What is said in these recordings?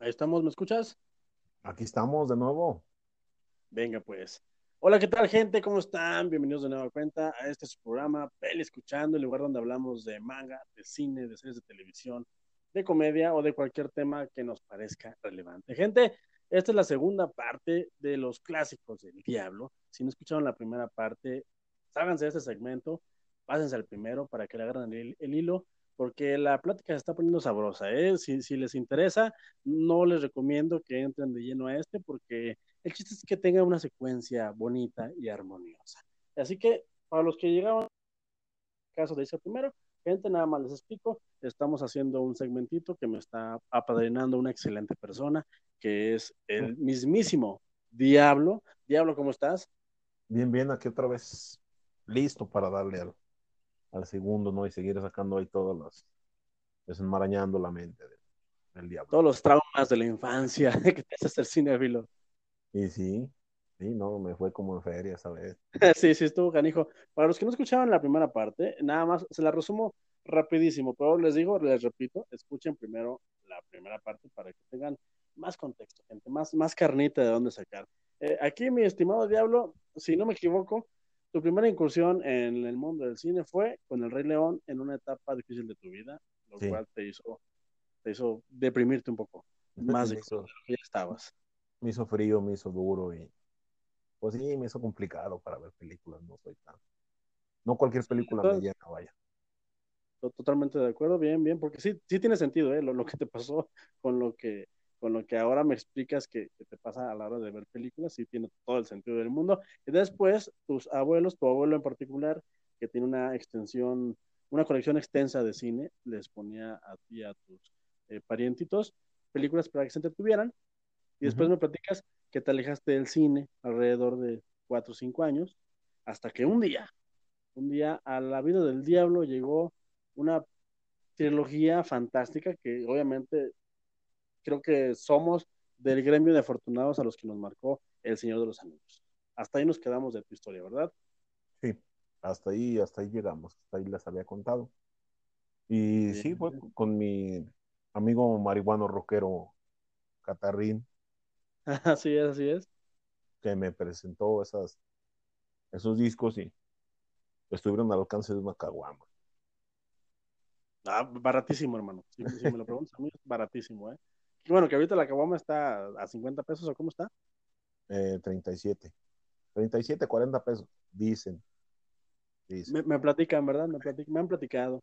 Ahí estamos, ¿me escuchas? Aquí estamos de nuevo. Venga, pues. Hola, ¿qué tal, gente? ¿Cómo están? Bienvenidos de nueva cuenta a este su programa Peli Escuchando, el lugar donde hablamos de manga, de cine, de series de televisión, de comedia o de cualquier tema que nos parezca relevante. Gente, esta es la segunda parte de los clásicos del diablo. Si no escucharon la primera parte, ságanse de este segmento, pásense al primero para que le agarren el, el hilo porque la plática se está poniendo sabrosa. ¿eh? Si, les interesa, no les recomiendo que entren de lleno a este, porque el chiste es que tenga una secuencia bonita y armoniosa. Así que, para los que llegaron, caso de ese primero, gente, nada más les explico, estamos haciendo un segmentito que me está apadrinando una excelente persona, que es el mismísimo Diablo. Diablo, ¿cómo estás? Bien, bien, aquí otra vez listo para darle al, al segundo, ¿no? Y seguir sacando ahí todas las, desenmarañando la mente del, del diablo. Todos los traumas de la infancia que te hace ser cinéfilo. Y sí, sí, no, me fue como en feria esa vez. sí, sí, estuvo canijo. Para los que no escuchaban la primera parte, nada más, se la resumo rapidísimo, pero les digo, les repito, escuchen primero la primera parte para que tengan más contexto, gente, más, más carnita de dónde sacar. Eh, aquí, mi estimado Diablo, si no me equivoco, tu primera incursión en el mundo del cine fue con El Rey León en una etapa difícil de tu vida, lo Sí. cual te hizo, te hizo deprimirte un poco, más de hizo, que ya estabas. me hizo frío, me hizo duro y pues sí, me hizo complicado para ver películas, no soy tan, no cualquier película me llena, vaya. To- Totalmente de acuerdo, bien, bien, porque sí, sí tiene sentido, ¿eh? Lo, lo que te pasó con lo que, con lo que ahora me explicas que, que te pasa a la hora de ver películas, sí tiene todo el sentido del mundo. Y después, tus abuelos, tu abuelo en particular, que tiene una extensión, una colección extensa de cine, les ponía a ti a tus eh, parientitos películas para que se entretuvieran. Y después me platicas que te alejaste del cine alrededor de cuatro o cinco años, hasta que un día, un día a la vida del diablo llegó una trilogía fantástica que obviamente creo que somos del gremio de afortunados a los que nos marcó El Señor de los Anillos. Hasta ahí nos quedamos de tu historia, ¿verdad? Sí, hasta ahí, hasta ahí llegamos, hasta ahí les había contado. Y sí, fue con mi amigo marihuano rockero Catarrín, Así es, así es. que me presentó esas, esos discos y estuvieron al alcance de una caguama. Ah, baratísimo, hermano. Si, si me lo preguntas a mí, es baratísimo, ¿eh? Bueno, que ahorita la caguama está a 50 pesos, ¿o cómo está? Eh, 37. 37, 40 pesos, dicen. dicen. Me, me platican, ¿verdad? Me, platic- me han platicado.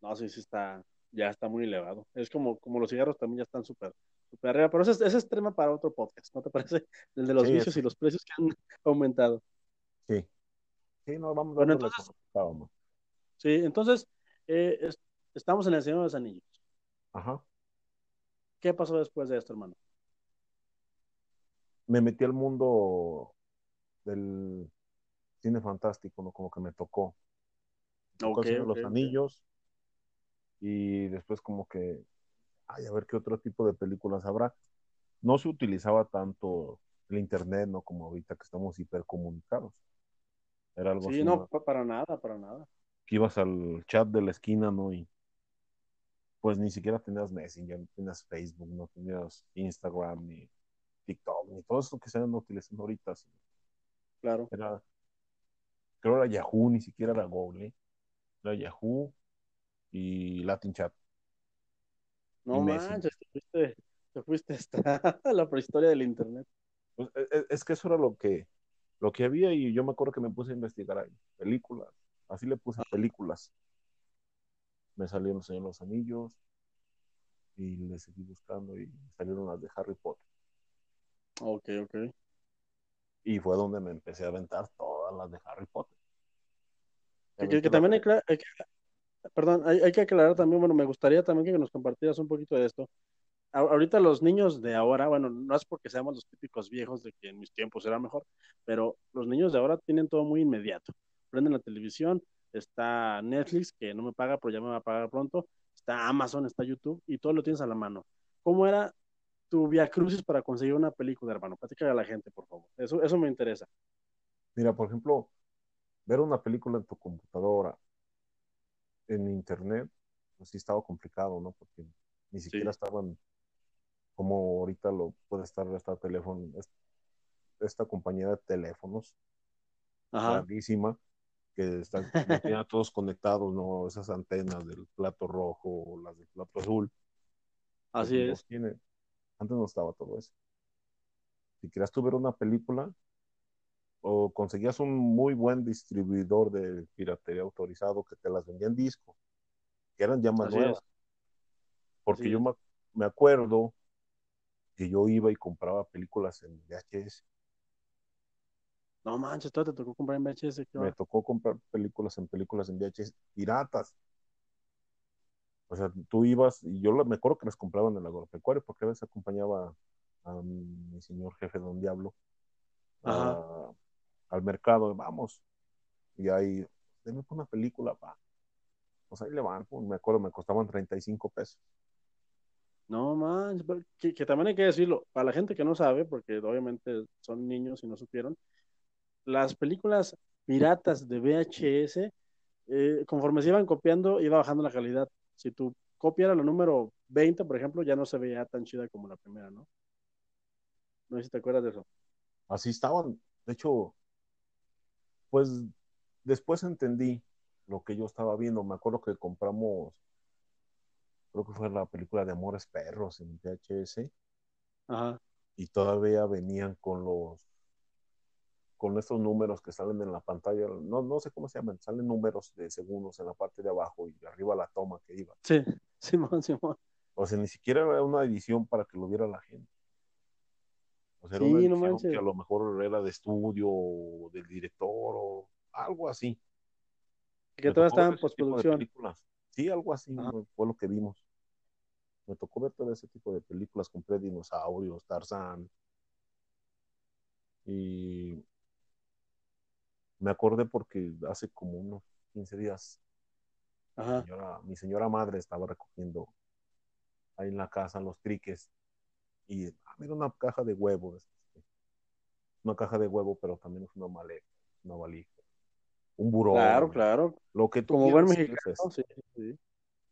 No, sí, sí está, ya está muy elevado. Es como, como los cigarros también ya están súper, súper arriba, pero ese, es- ese es tema para otro podcast, ¿no te parece? El de los Sí, vicios y los precios que han aumentado. Sí. Sí, no, vamos Bueno, entonces, sí, entonces, eh, es- estamos en el Señor de los Anillos. Ajá. ¿Qué pasó después de esto, hermano? Me metí al mundo del cine fantástico, ¿no? Como que me tocó. Me tocó los. Anillos y después como que, ay, a ver qué otro tipo de películas habrá. No se utilizaba tanto el internet, ¿no? Como ahorita que estamos hipercomunicados. Era algo Sí, así, no, ¿no? pa- para nada, para nada. Que ibas al chat de la esquina, ¿no? Y pues ni siquiera tenías Messenger, no tenías Facebook, no tenías Instagram, ni TikTok, ni todo eso que se están utilizando ahorita. Claro. Era, creo era Yahoo, ni siquiera era Google, ¿eh? Era Yahoo y Latin Chat No manches, te fuiste, te fuiste hasta la prehistoria del internet. Pues, e- e- es que eso era lo que, lo que había y yo me acuerdo que me puse a investigar ahí, películas, así le puse películas. Me salieron los Señor los Anillos y le seguí buscando y salieron las de Harry Potter. Ok, ok. Y fue donde me empecé a aventar todas las de Harry Potter. Que, que- que también hay, hay que, perdón, hay, hay que aclarar también, bueno, me gustaría también que nos compartieras un poquito de esto. A- ahorita los niños de ahora, bueno, no es porque seamos los típicos viejos de que en mis tiempos era mejor, pero los niños de ahora tienen todo muy inmediato. Prenden la televisión, está Netflix, que no me paga, pero ya me va a pagar pronto, está Amazon, está YouTube, y todo lo tienes a la mano. ¿Cómo era tu via crucis para conseguir una película, hermano? Platícale a la gente, por favor. Eso, eso me interesa. Mira, por ejemplo, ver una película en tu computadora, en internet, pues sí estaba complicado, ¿no? Porque ni siquiera Sí. estaban como ahorita lo puede estar esta teléfono, esta compañía de teléfonos, larguísima, que están todos conectados, ¿no? Esas antenas del plato rojo o las del plato azul. Así es. Antes no estaba todo eso. Si querías tú ver una película, o conseguías un muy buen distribuidor de piratería autorizado que te las vendía en disco, que eran ya más nuevas. Porque yo me, acuerdo que yo iba y compraba películas en VHS. No manches, ¿tú te tocó comprar en VHS? Me tocó comprar películas en películas en VHS piratas. O sea, tú ibas, y yo me acuerdo que las compraban en el agropecuario, porque a veces acompañaba a mi señor jefe Don Diablo al mercado, vamos. Y ahí, denme una película, pa. Pues ahí le van, pues, me acuerdo, me costaban 35 pesos. No manches, que, que, también hay que decirlo, para la gente que no sabe, porque obviamente son niños y no supieron, las películas piratas de VHS, eh, conforme se iban copiando, iba bajando la calidad si tu copia era la número 20, por ejemplo, ya no se veía tan chida como la primera, ¿no? No sé si te acuerdas de eso. Así estaban. De hecho, pues después entendí lo que yo estaba viendo. Me acuerdo que compramos, creo que fue la película de Amores Perros en VHS. Ajá. Y todavía venían con los con estos números que salen en la pantalla, no, no sé cómo se llaman, salen números de segundos en la parte de abajo y arriba la toma que iba. Sí, Simón, Simón. O sea, ni siquiera era una edición para que lo viera la gente. O sea, era una edición que a lo mejor era de estudio o del director o algo así. Que todas estaban en postproducción. Sí, algo así fue lo que vimos. Me tocó ver todo ese tipo de películas, compré dinosaurios, Tarzán. Y me acordé porque hace como unos 15 días Mi, señora, madre estaba recogiendo ahí en la casa los triques y ah, mira una caja de huevos una caja de huevo pero también es una maleta una valija un buró claro claro. Lo que como buen mexicano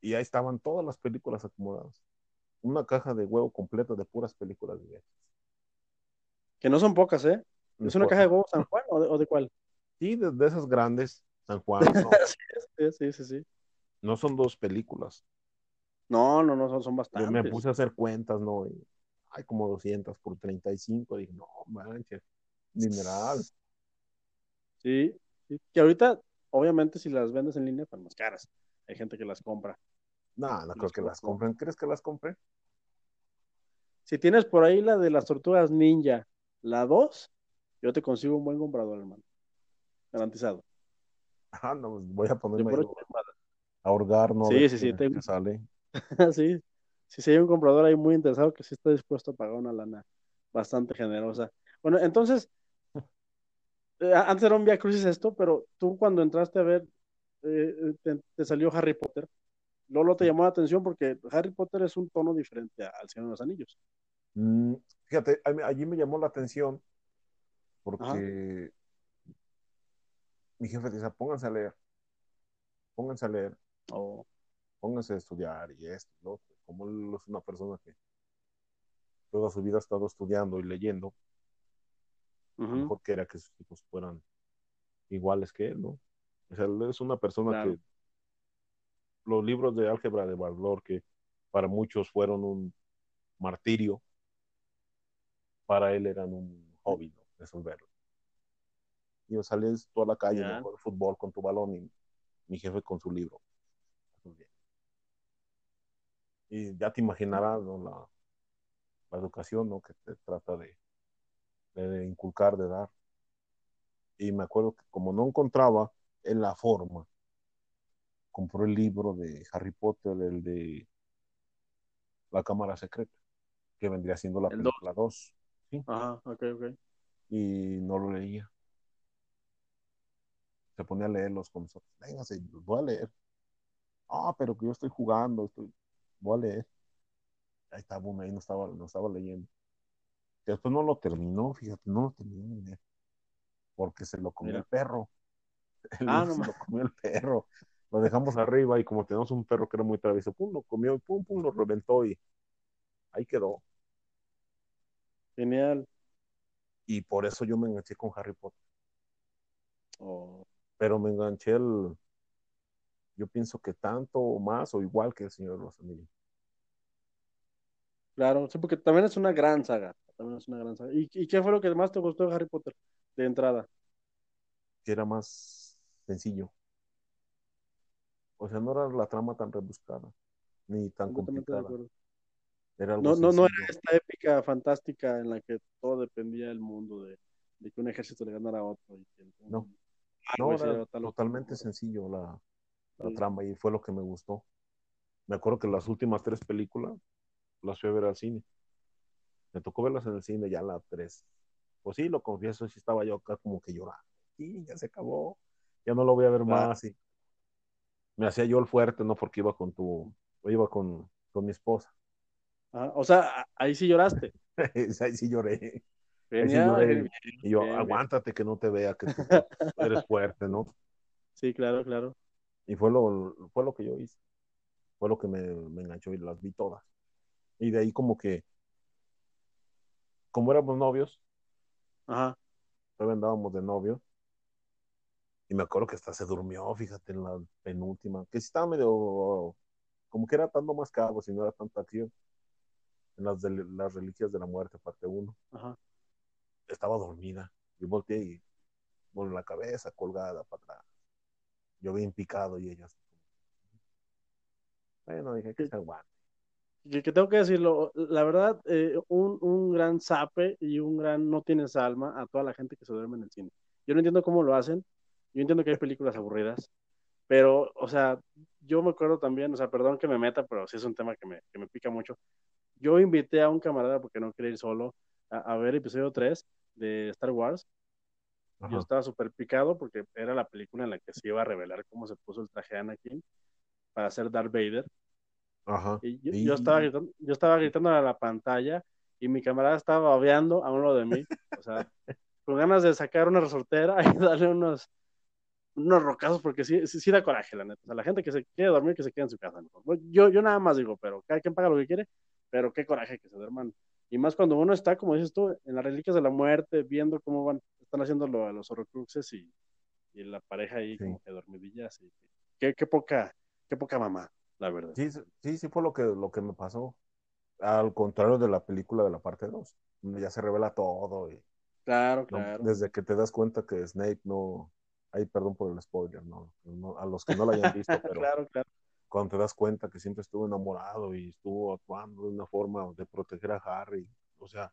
y ahí estaban todas las películas acomodadas. Una caja de huevo completa de puras películas de que no son pocas eh es una caja de huevo San Juan o de cuál Sí, de, esas grandes, San Juan. sí, sí, sí, No son dos películas. No, no, no, son, son bastantes. Yo me puse a hacer cuentas, ¿no? hay como 200 por 35. Dije, no, manches, mineral. Sí, sí, que ahorita, obviamente, si las vendes en línea, son más caras. Hay gente que las compra. No, no creo que las compren. ¿Crees que las compre? Si tienes por ahí la de las tortugas ninja, la 2, yo te consigo un buen comprador, hermano garantizado. Ah, no, pues, voy a ponerme a ahorgar, ¿no? Sí, sí, sí. sale. sí, si hay un comprador ahí muy interesado que sí está dispuesto a pagar una lana bastante generosa. Bueno, entonces, eh, antes era un Via Crucis esto, pero tú cuando entraste a ver, eh, te, salió Harry Potter. Lolo te llamó la atención porque Harry Potter es un tono diferente al Señor de los Anillos. Mm, fíjate, allí me llamó la atención porque mi jefe dice, pónganse a leer, pónganse a leer, o pónganse a estudiar y esto, ¿no? Como él es una persona que toda su vida ha estado estudiando y leyendo, mejor que era que sus hijos fueran iguales que él, ¿no? O sea, él es una persona que los libros de álgebra de valor que para muchos fueron un martirio, para él eran un hobby, ¿no? Resolverlo. Yo salías toda la calle a jugar fútbol con tu balón y mi jefe con su libro. Y ya te imaginarás la, la, educación ¿no? que te trata de, de, inculcar, de dar. Y me acuerdo que como no encontraba en la forma, compró el libro de Harry Potter, el de La Cámara Secreta, que vendría siendo la película 2. Ajá, ok, ok. Y no lo leía se pone a leerlos con nosotros. Véngase, voy a leer. Ah, pero que yo estoy jugando, estoy, voy a leer. Ahí estaba uno, ahí no estaba, no estaba leyendo. Después no lo terminó, fíjate, no lo terminó de leer. Porque se lo comió el perro. ah, no se lo comió el perro. Lo dejamos arriba y como tenemos un perro que era muy travieso, pum, lo comió, pum, pum, lo reventó y ahí quedó. Genial. Y por eso yo me enganché con Harry Potter. Oh, Pero me enganché el, yo pienso que tanto o más o igual que el Señor de los Anillos. claro, sí, porque también es una gran saga. También es una gran saga. ¿Y, y qué fue lo que más te gustó de Harry Potter de entrada? Que era más sencillo. O sea, no era la trama tan rebuscada, ni tan complicada. Era No, no, no era esta épica fantástica en la que todo dependía del mundo, de, de que un ejército le ganara a otro. Y que un- No. Algo No, era totalmente sencillo la, la Sí. trama y fue lo que me gustó. Me acuerdo que las últimas tres películas las fui a ver al cine. Me tocó verlas en el cine ya las tres. Pues sí, lo confieso, sí estaba yo acá como que llorando. Sí, ya se acabó. Ya no lo voy a ver Claro. más. Y me hacía yo el fuerte, ¿no? Porque iba con tu, iba con, con mi esposa. Ajá, O sea, ahí sí lloraste. Ahí sí lloré. Ahí sí Genial, lloré. bien, Y yo, bien, bien. aguántate que no te vea, que tú eres fuerte, ¿no? Sí, claro, claro. Y fue lo, fue lo que yo hice. Fue lo que me, me enganchó y las vi todas. Y de ahí como que, como éramos novios, Ajá. todavía andábamos de novios. Y me acuerdo que hasta se durmió, fíjate, en la penúltima. Que sí estaba medio, como que era tanto más cabos y no era tanta acción. En las, de, las reliquias de la muerte, parte 1. Ajá. Estaba dormida. Y volteé y con la cabeza colgada para atrás. Yo bien picado y ella así Bueno, dije que se aguante. Que, que tengo que decirlo, la verdad, eh, un, un gran zape y un gran no tienes alma a toda la gente que se duerme en el cine. Yo no entiendo cómo lo hacen. Yo entiendo que hay películas aburridas, pero, o sea, yo me acuerdo también, o sea, perdón que me meta, pero sí es un tema que me, que me pica mucho. Yo invité a un camarada, porque no quería ir solo, a, a ver episodio 3 de Star Wars. Yo estaba súper picado porque era la película en la que se iba a revelar cómo se puso el traje de Anakin para ser Darth Vader. Ajá. Y yo, estaba gritando, yo estaba gritando a la pantalla y mi camarada estaba babeando a uno de mí, o sea, con ganas de sacar una resortera y darle unos, unos rocazos, porque sí, sí, sí da coraje, la neta. O sea, la gente que se quiere dormir, que se quede en su casa. Yo, yo nada más digo, pero cada quien paga lo que quiere, pero qué coraje que se duerman. Y más cuando uno está, como dices tú, en las reliquias de la muerte, viendo cómo van, están haciendo lo, los horrocruxes y, y la pareja ahí Sí. como que dormidillas. Y, qué, qué poca, qué poca mamá, la verdad. Sí, sí, sí fue lo que, lo que me pasó. Al contrario de la película de la parte 2, donde ya se revela todo y Claro, ¿no? claro. desde que te das cuenta que Snape no, ay, perdón por el spoiler, no, no a los que no la hayan visto, pero claro, claro. Cuando te das cuenta que siempre estuvo enamorado y estuvo actuando de una forma de proteger a Harry, o sea,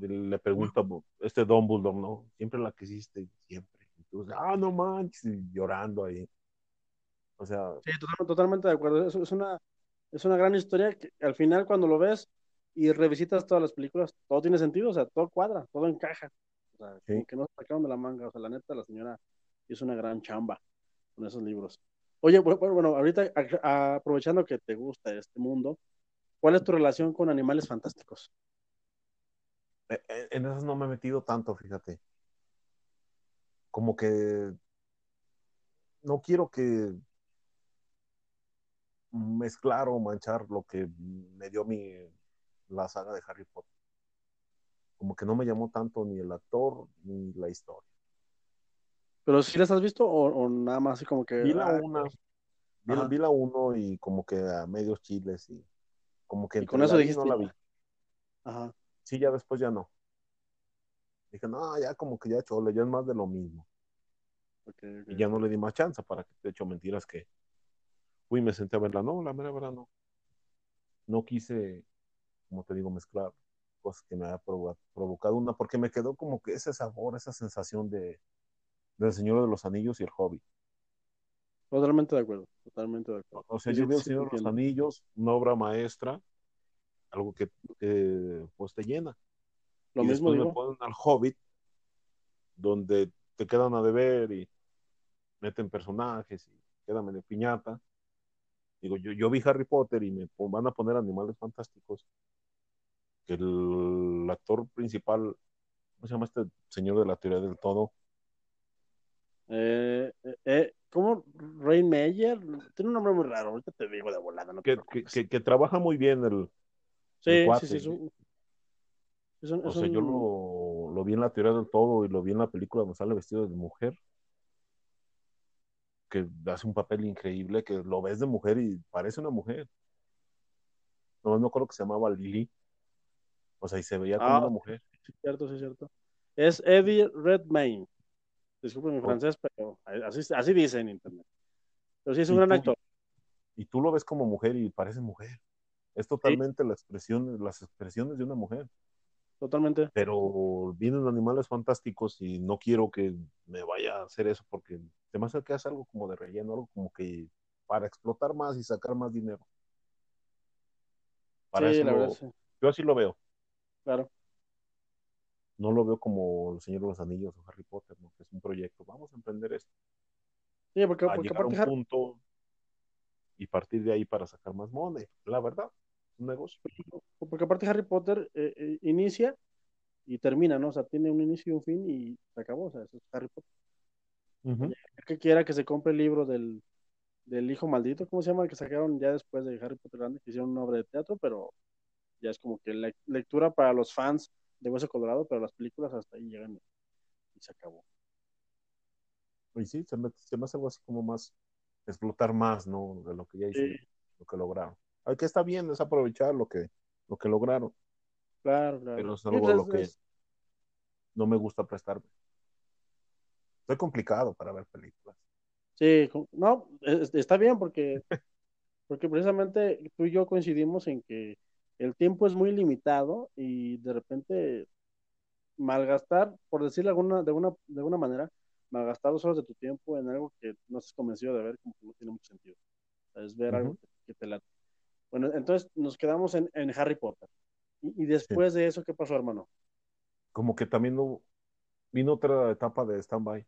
le pregunta este Dumbledore, ¿no? Siempre la quisiste, siempre. Entonces, ah, no manches, y llorando ahí. O sea, Sí, total- totalmente de acuerdo. Es, es una, es una gran historia que al final cuando lo ves y revisitas todas las películas, todo tiene sentido, o sea, todo cuadra, todo encaja. O sea, Sí. que no se sacaron de la manga. O sea, la neta, la señora hizo una gran chamba con esos libros. Oye, bu- bueno, bueno, ahorita aprovechando que te gusta este mundo, ¿cuál es tu relación con animales fantásticos? eh, eh, en esas no me he metido tanto, fíjate. Como que no quiero que mezclar o manchar lo que me dio mi la saga de Harry Potter. Como que no me llamó tanto ni el actor ni la historia. ¿Pero si las has visto o, o nada más así como que... Vi la ah, una, vi, la uno y como que a medios chiles y como que Y con eso dijiste no la vi. Ajá. Sí, ya después ya no. Dije, no, ya como que ya chole, ya es más de lo mismo. ok, ok. Y ya no le di más chance para que te echo mentiras que fui y me senté a verla. No, la mera verdad no. No quise, como te digo, mezclar cosas que me había provo- provocado una, porque me quedó como que ese sabor, esa sensación de del Señor de los Anillos y el Hobbit. Totalmente de acuerdo, totalmente de acuerdo. O sea, yo sí, vi el Señor de los. Anillos, una obra maestra, algo que, pues te llena. Lo y mismo después me digo. ponen al Hobbit, donde te quedan a deber y meten personajes y quedan medio piñata. Digo, yo, yo vi Harry Potter y me van a poner animales fantásticos. Que el actor principal, ¿cómo se llama este señor de la teoría del todo? Eh, eh, ¿Cómo? Rain Meyer. Tiene un nombre muy raro. Ahorita te digo de volada. No Que, que, preocupes. que, que trabaja muy bien el, Sí, cuate. sí, sí. es un- es un- O sea, yo lo, lo vi en la teoría del todo y lo vi en la película donde sale vestido de mujer. Que hace un papel increíble, que lo ves de mujer y parece una mujer. No, no creo que se llamaba Lily. O sea, y se veía como Ah, una mujer. Sí, es cierto, sí, es cierto. Es Eddie Redmayne. Disculpen mi francés, pero así, así dice en internet. Pero sí es un ¿Y gran tú? actor. Y tú lo ves como mujer y parece mujer. Es totalmente la expresión, las expresiones de una mujer. Totalmente. Pero vienen animales fantásticos y no quiero que me vaya a hacer eso porque hace que es algo como de relleno, algo como que para explotar más y sacar más dinero. Para sí, eso la lo- verdad, sí. yo así lo veo. Claro. No lo veo como El Señor de los Anillos o Harry Potter, ¿no? que es un proyecto. Vamos a emprender esto. Sí, porque, A porque llegar a un Harry- punto y partir de ahí para sacar más money. La verdad, un negocio. porque aparte Harry Potter eh, eh, inicia y termina, ¿no? O sea, tiene un inicio y un fin y se acabó. O sea, eso es Harry Potter. El que quiera que se compre el libro del, del hijo maldito, ¿cómo se llama? El que sacaron ya después de Harry Potter grande, que hicieron una obra de teatro, pero ya es como que le- lectura para los fans de Hueso Colorado, pero las películas hasta ahí llegan y se acabó. Y sí, se me, se me hace algo así como más, explotar más, ¿no? De lo que ya hicieron, Sí, lo que lograron. Ay, que está bien, es aprovechar lo que, lo que lograron, claro, claro. pero es algo pues a lo que no me gusta prestarme. Soy complicado para ver películas. sí, no, es- está bien porque, porque precisamente tú y yo coincidimos en que el tiempo es muy limitado y de repente malgastar, por decirlo de alguna, de una, de alguna manera, malgastar dos horas de tu tiempo en algo que no estás convencido de ver, como que no tiene mucho sentido. Es ver algo que, que te late. Bueno, entonces nos quedamos en, en Harry Potter. Y, y después de eso, ¿qué pasó, hermano? Como que también no, vino otra etapa de stand-by.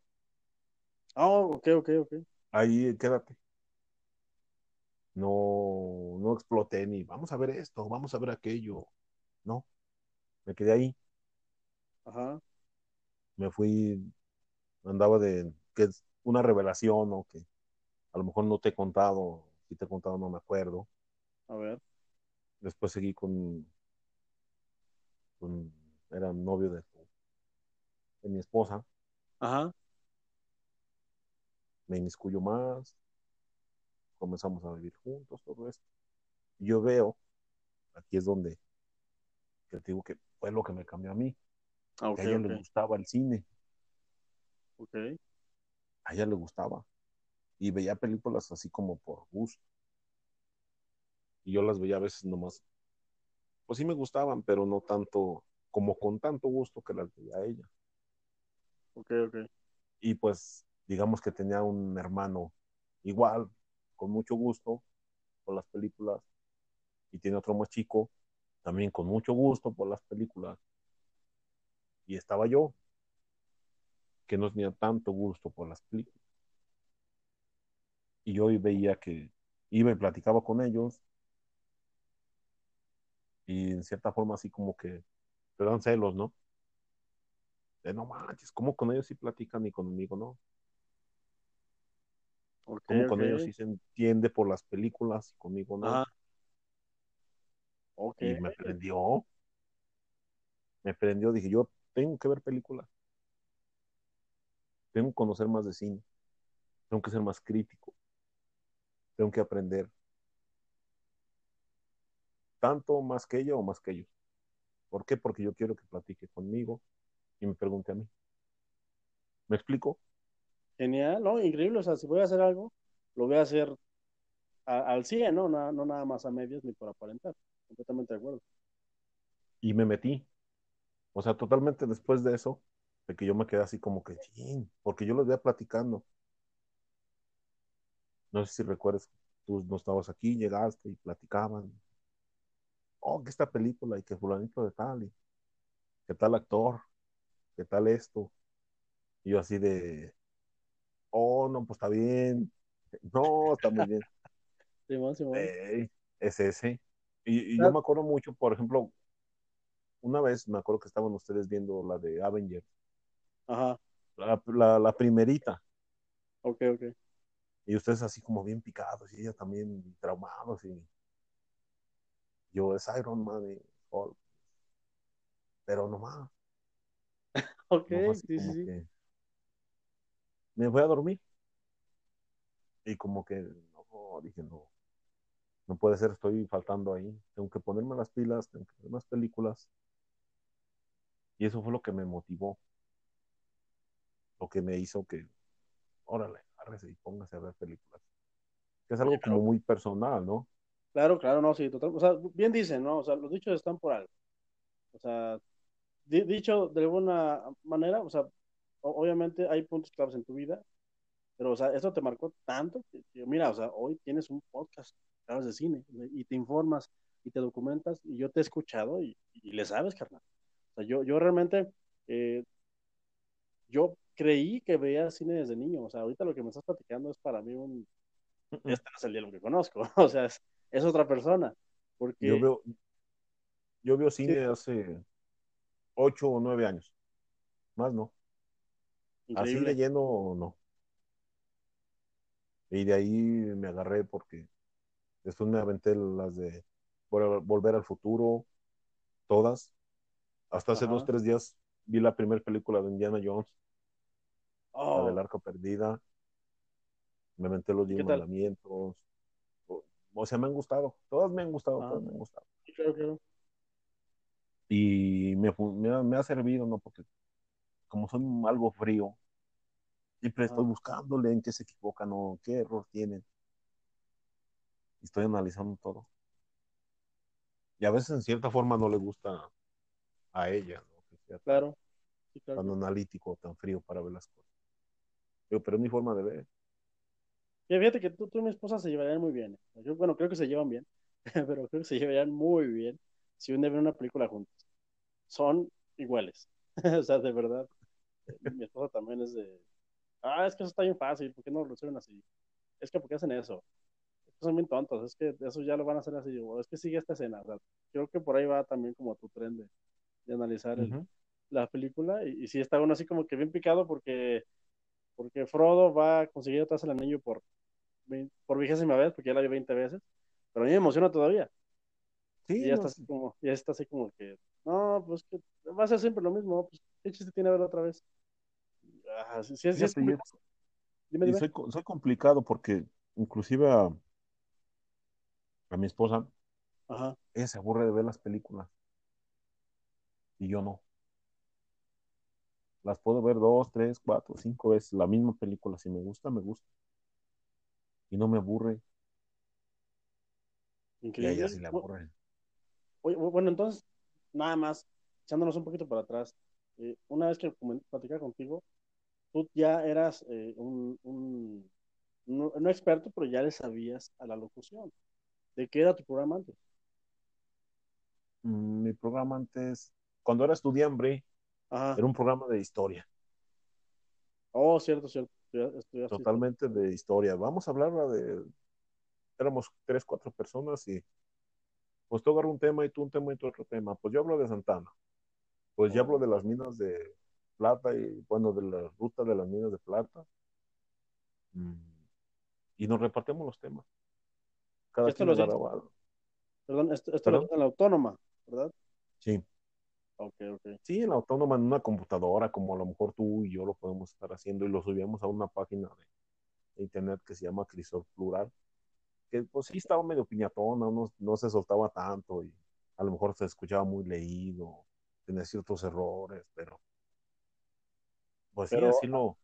Ah, ok, ok, ok. Ahí quédate. No, no exploté ni vamos a ver esto, vamos a ver aquello. No, me quedé ahí. Ajá, Me fui, andaba de que es una revelación o que a lo mejor no te he contado, si te he contado no me acuerdo. a ver. Después seguí con, con era novio de, de mi esposa, Ajá, me inmiscuyo más, comenzamos a vivir juntos, todo esto. Yo veo, aquí es donde que te digo que fue lo que me cambió a mí, ah, a ella le gustaba el cine, ok. a ella le gustaba. Y veía películas así como por gusto. Y yo las veía a veces nomás. Pues sí me gustaban, pero no tanto, como con tanto gusto que las veía a ella. Ok, ok. Y pues, digamos que tenía un hermano igual, con mucho gusto por las películas. Y tiene otro más chico, también con mucho gusto por las películas. Y estaba yo, que no tenía tanto gusto por las películas. Y yo veía que iba y platicaba con ellos. Y en cierta forma así como que te dan celos, ¿no? De no manches, ¿cómo con ellos sí platican y conmigo no? Ok, ¿Cómo con ellos sí se entiende por las películas y conmigo no? Ok. Y me prendió. Me prendió, dije, yo tengo que ver películas. Tengo que conocer más de cine. Tengo que ser más crítico. Tengo que aprender. Tanto más que ella o más que ellos. ¿Por qué? Porque yo quiero que platique conmigo y me pregunte a mí. ¿Me explico? Genial, ¿no? Increíble. O sea, si voy a hacer algo, lo voy a hacer al 100, ¿no? Na- no nada más a medias ni por aparentar. Completamente de acuerdo. Y me metí. O sea, totalmente después de eso, de que yo me quedé así como que, porque yo los veía platicando. No sé si recuerdas, tú no estabas aquí, llegaste y platicaban. Oh, que esta película y que fulanito de tal, y qué tal actor, qué tal esto. Y yo así de, oh, no, pues está bien. No, está muy bien. Simón, Simón. Es ese. Y, y yo me acuerdo mucho, por ejemplo, una vez me acuerdo que estaban ustedes viendo la de Avengers, Ajá. la, la, la primerita, Ok, ok. y ustedes así como bien picados, y ella también traumados, y yo es Iron Man, y Hulk. Pero nomás. Ok, no fue así sí, sí, sí. que- Me fui a dormir. Y como que, no, dije, no, no puede ser, estoy faltando ahí. Tengo que ponerme las pilas, tengo que ver más películas. Y eso fue lo que me motivó. Lo que me hizo que, órale, agárrese y póngase a ver películas. Que es algo como muy personal, ¿no? Claro, claro, no, sí, total. O sea, bien dicen, ¿no? O sea, los dichos están por algo. O sea, di- dicho de alguna manera, o sea, obviamente hay puntos claves en tu vida, pero, o sea, esto te marcó tanto que, que, mira, o sea, hoy tienes un podcast, hablas de cine, y te informas y te documentas, y yo te he escuchado y, y le sabes, carnal. O sea, yo, yo realmente, eh, yo creí que veía cine desde niño, o sea, ahorita lo que me estás platicando es para mí un, este no es el diálogo que conozco, o sea, es, es otra persona, porque... Yo veo, yo veo cine Sí. hace ocho o nueve años. Más no. Así de lleno, no. Y de ahí me agarré porque después me aventé las de Vol- Volver al Futuro, todas. Hasta hace Ajá. dos, tres días vi la primera película de Indiana Jones, la Oh, del Arca Perdida. Me aventé los ¿Y diez mandamientos. O, o sea, me han gustado. Todas me han gustado, Ajá. todas me han gustado. sí, claro, claro. Y me, ha, me ha servido, ¿no? Porque como soy algo frío, siempre estoy buscándole en qué se equivocan o qué error tienen. Y estoy analizando todo. Y a veces en cierta forma no le gusta a ella, ¿no? Que sea tan, Claro, sí, claro. tan analítico, tan frío para ver las cosas. Digo, pero es mi forma de ver. Y fíjate que tú, tú y mi esposa se llevarían muy bien. Yo, bueno, creo que se llevan bien, pero creo que se llevarían muy bien si un día ven una película juntos. Son iguales. O sea, de verdad. Mi esposa también es de, ah, es que eso está bien fácil, ¿por qué no lo resuelven así? Es que, ¿por qué hacen eso? Es que son bien tontos, es que eso ya lo van a hacer así, o es que sigue esta escena. O sea, creo que por ahí va también como tu tren de, de analizar el, la película y, y sí está uno así como que bien picado porque, porque Frodo va a conseguir atrás el anillo por, por vigésima vez, porque ya la vi 20 veces, pero a mí me emociona todavía. Sí, Y ya no, está así como, ya está así como que, no, pues que va a ser siempre lo mismo, pues qué chiste tiene verlo otra vez. Ah, sí, sí, sí, es y Dime, y dime. soy, soy complicado porque inclusive a, a mi esposa, Ajá, ella se aburre de ver las películas. Y yo no. Las puedo ver dos, tres, cuatro, cinco veces la misma película. Si me gusta, me gusta. Y no me aburre. Y a increíble. ella sí le Bu- aburre. Bueno, entonces, nada más, echándonos un poquito para atrás, eh, una vez que platicaba contigo, tú ya eras eh, un, un- no, no experto, pero ya le sabías a la locución. ¿De qué era tu programa antes? Mm, Mi programa antes, cuando era estudiante, era un programa de historia. Oh, cierto, cierto. Estudiaste Totalmente de historia. Vamos a hablar de... Éramos tres, cuatro personas y pues tú agarras un tema y tú un tema y tú otro tema. Pues yo hablo de Santana. Pues yo hablo de las minas de plata y bueno, de la ruta de las minas de plata. Mm. Y nos repartimos los temas. Cada Esto lo algo. Perdón, esto, esto ¿Perdón? lo en la autónoma, ¿verdad? Sí. Ok, ok. Sí, en la autónoma, en una computadora, como a lo mejor tú y yo lo podemos estar haciendo, y lo subíamos a una página de, de internet que se llama Crisol Plural, que pues sí estaba medio piñatona, no, no se soltaba tanto, y a lo mejor se escuchaba muy leído, tenía ciertos errores, pero pues Pero- sí, así lo,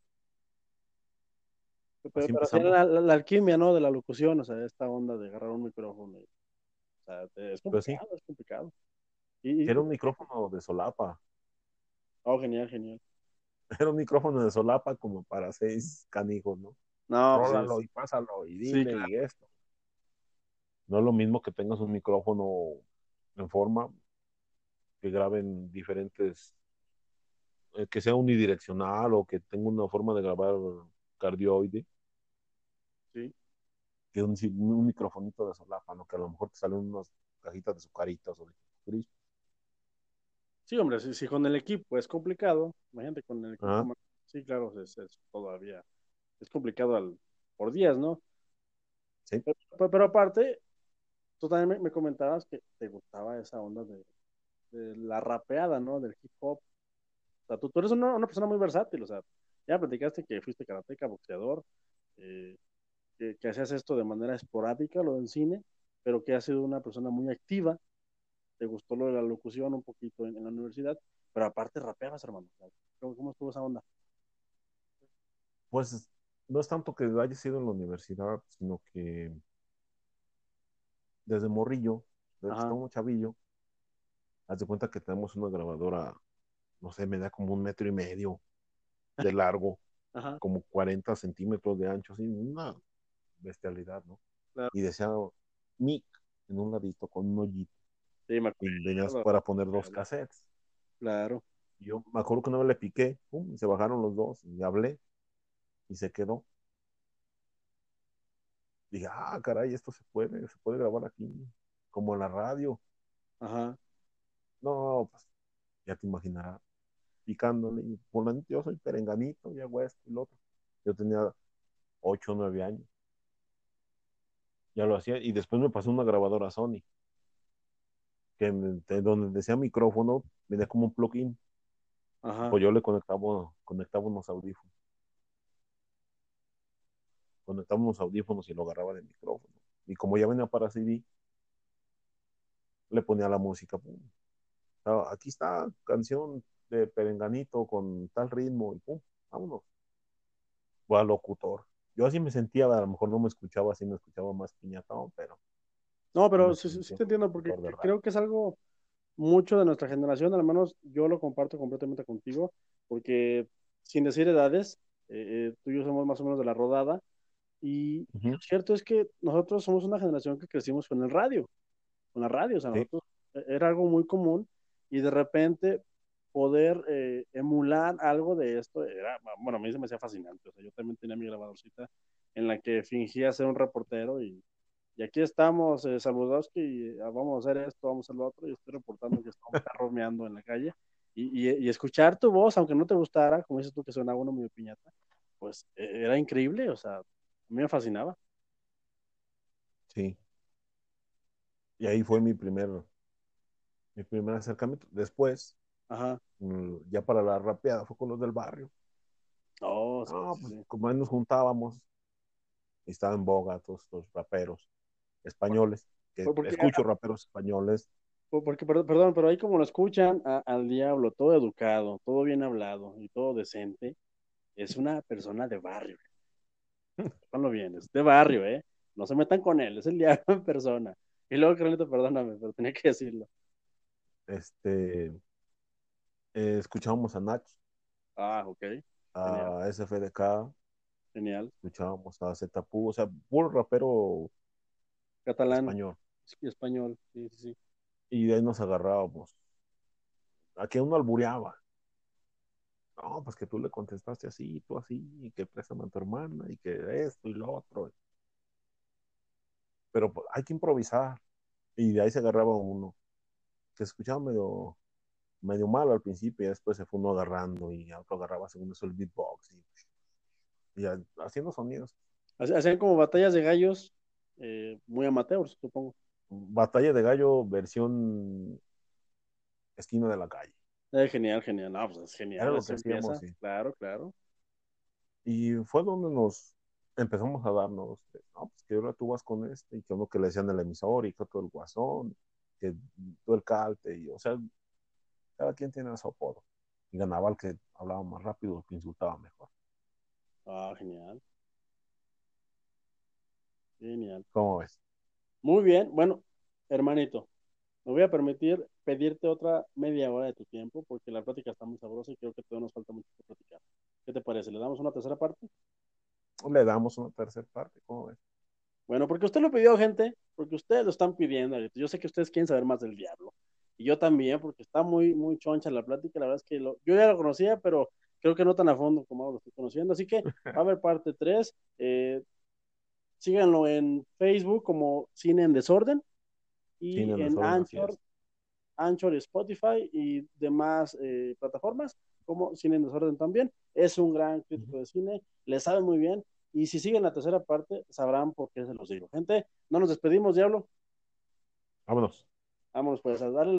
Pero, Así pero la, la- la alquimia, ¿no? De la locución, o sea, esta onda de agarrar un micrófono. y- o sea, es Pues sí. complicado, es complicado. Y, y- era un micrófono de solapa, oh, genial, genial. era un micrófono de solapa como para seis canijos, ¿no? No, pues, Rólalo y pásalo y Sí, claro. y esto. No es lo mismo que tengas un micrófono en forma que graben diferentes, eh, que sea unidireccional o que tenga una forma de grabar cardioide, sí. que un, un microfonito de solapa, ¿no? Que a lo mejor te salen unas cajitas de sucaritas o de. Sí, hombre, si, si con el equipo es complicado, imagínate con el equipo. Más- Sí, claro, es, es todavía. Es complicado al, por días, ¿no? Sí. Pero- pero aparte, tú también me, me comentabas que te gustaba esa onda de, la rapeada, ¿no? Del hip hop. O sea, tú, eres una, una, persona muy versátil, o sea, ya platicaste que fuiste karateca, boxeador, eh, que, que, hacías esto de manera esporádica, lo del cine, pero que has sido una persona muy activa, te gustó lo de la locución un poquito en, en la universidad, pero aparte rapeabas, hermano. ¿Cómo, ¿Cómo estuvo esa onda? Pues no es tanto que haya sido en la universidad, sino que desde morrillo, desde como chavillo, haz de cuenta que tenemos una grabadora, no sé, me da como un metro y medio de largo, Ajá. como 40 centímetros de ancho, así, una bestialidad, ¿no? Claro. Y decía Mic en un ladito con un hoyito. Sí, me acuerdo. Y venías para poner dos cassettes. Claro. Yo me acuerdo que una vez le piqué, pum, y se bajaron los dos, y hablé, y se quedó. Dije, ah, caray, esto se puede, se puede grabar aquí, como en la radio. Ajá. No, pues, ya te imaginarás, picándole, y por yo soy perenganito, y hago esto y lo otro. Yo tenía ocho o nueve años. Ya lo hacía, y después me pasó una grabadora Sony, que me, donde decía micrófono, venía como un plugin. Ajá. Pues yo le conectaba, conectaba unos audífonos conectaba unos audífonos y lo agarraba del micrófono. Y como ya venía para CD, le ponía la música. Pum. Aquí está canción de Perenganito con tal ritmo y pum, vámonos. Fue al locutor. Yo así me sentía, a lo mejor no me escuchaba así, me escuchaba más piñatón, pero. No, pero sí, sí, te entiendo, porque creo que es algo mucho de nuestra generación, al menos yo lo comparto completamente contigo, porque sin decir edades, eh, eh, tú y yo somos más o menos de la rodada, y uh -huh. lo cierto es que nosotros somos una generación que crecimos con el radio, con la radio, o sea, sí. nosotros, e, era algo muy común y de repente poder eh, emular algo de esto era, bueno, a mí se me hacía fascinante, o sea, yo también tenía mi grabadorcita en la que fingía ser un reportero y, y aquí estamos, eh, Saludowski, ah, vamos a hacer esto, vamos a hacer lo otro, y estoy reportando que estamos romeando en la calle y, y, y, escuchar tu voz, aunque no te gustara, como dices tú que suena uno medio piñata, pues e, era increíble, o sea, me fascinaba. Sí. Y ahí fue mi primer, mi primer acercamiento. Después, Ajá. Mm, ya para la rapeada, fue con los del barrio. Oh, sí, pues, sí. como ahí nos juntábamos, y estaban en boga todos los raperos españoles, que Porque- escucho raperos españoles. Porque, perdón, perdón, pero ahí como lo escuchan a- al diablo, todo educado, todo bien hablado y todo decente, es una persona de barrio. Sépanlo bien, es de barrio, ¿eh? No se metan con él, es el diablo en persona. Y luego, Carlito, perdóname, pero tenía que decirlo. Este, eh, escuchábamos a Nach, Ah, ok, a SFDK, genial. escuchábamos a Zetapu, o sea, puro rapero Catalán español. y español, sí, sí, sí. Y de ahí nos agarrábamos. Aquí uno albureaba. No, pues que tú le contestaste así, tú así, y que préstame a tu hermana, y que esto y lo otro. Pero pues, hay que improvisar. Y de ahí se agarraba uno. Que escuchaba medio, medio mal al principio, y después se fue uno agarrando, y otro agarraba según eso el beatbox, y, y haciendo sonidos. Hac- Hacían como batallas de gallos eh, muy amateurs, supongo. Batalla de gallo, versión esquina de la calle. Eh, genial, genial. No, pues es genial. Era lo así que hacíamos, empieza. sí. Claro, claro. Y fue donde nos empezamos a darnos, no, pues que ahora tú vas con este, y que uno que le decían el emisor, y que otro el guasón, que tú el calte, y o sea, cada quien tiene su apodo. Y ganaba el que hablaba más rápido, el que insultaba mejor. Ah, genial. Genial. ¿Cómo ves? Muy bien. Bueno, hermanito, me voy a permitir pedirte otra media hora de tu tiempo porque la plática está muy sabrosa y creo que todavía nos falta mucho que platicar. ¿Qué te parece? ¿Le damos una tercera parte? Le damos una tercera parte, ¿cómo ves? Bueno, porque usted lo pidió, gente, porque ustedes lo están pidiendo. Yo sé que ustedes quieren saber más del diablo. Y yo también, porque está muy, muy choncha la plática. La verdad es que lo- yo ya lo conocía, pero creo que no tan a fondo como ahora lo estoy conociendo. Así que va a haber parte 3. síganlo en Facebook como Cine en Desorden y Cine en en Anchor. Anchor, Spotify y demás eh, plataformas como Cine en Desorden también. Es un gran crítico de cine, le sabe muy bien. Y si siguen la tercera parte, sabrán por qué se los digo. Gente, no nos despedimos, Diablo. Vámonos. Vámonos pues a darle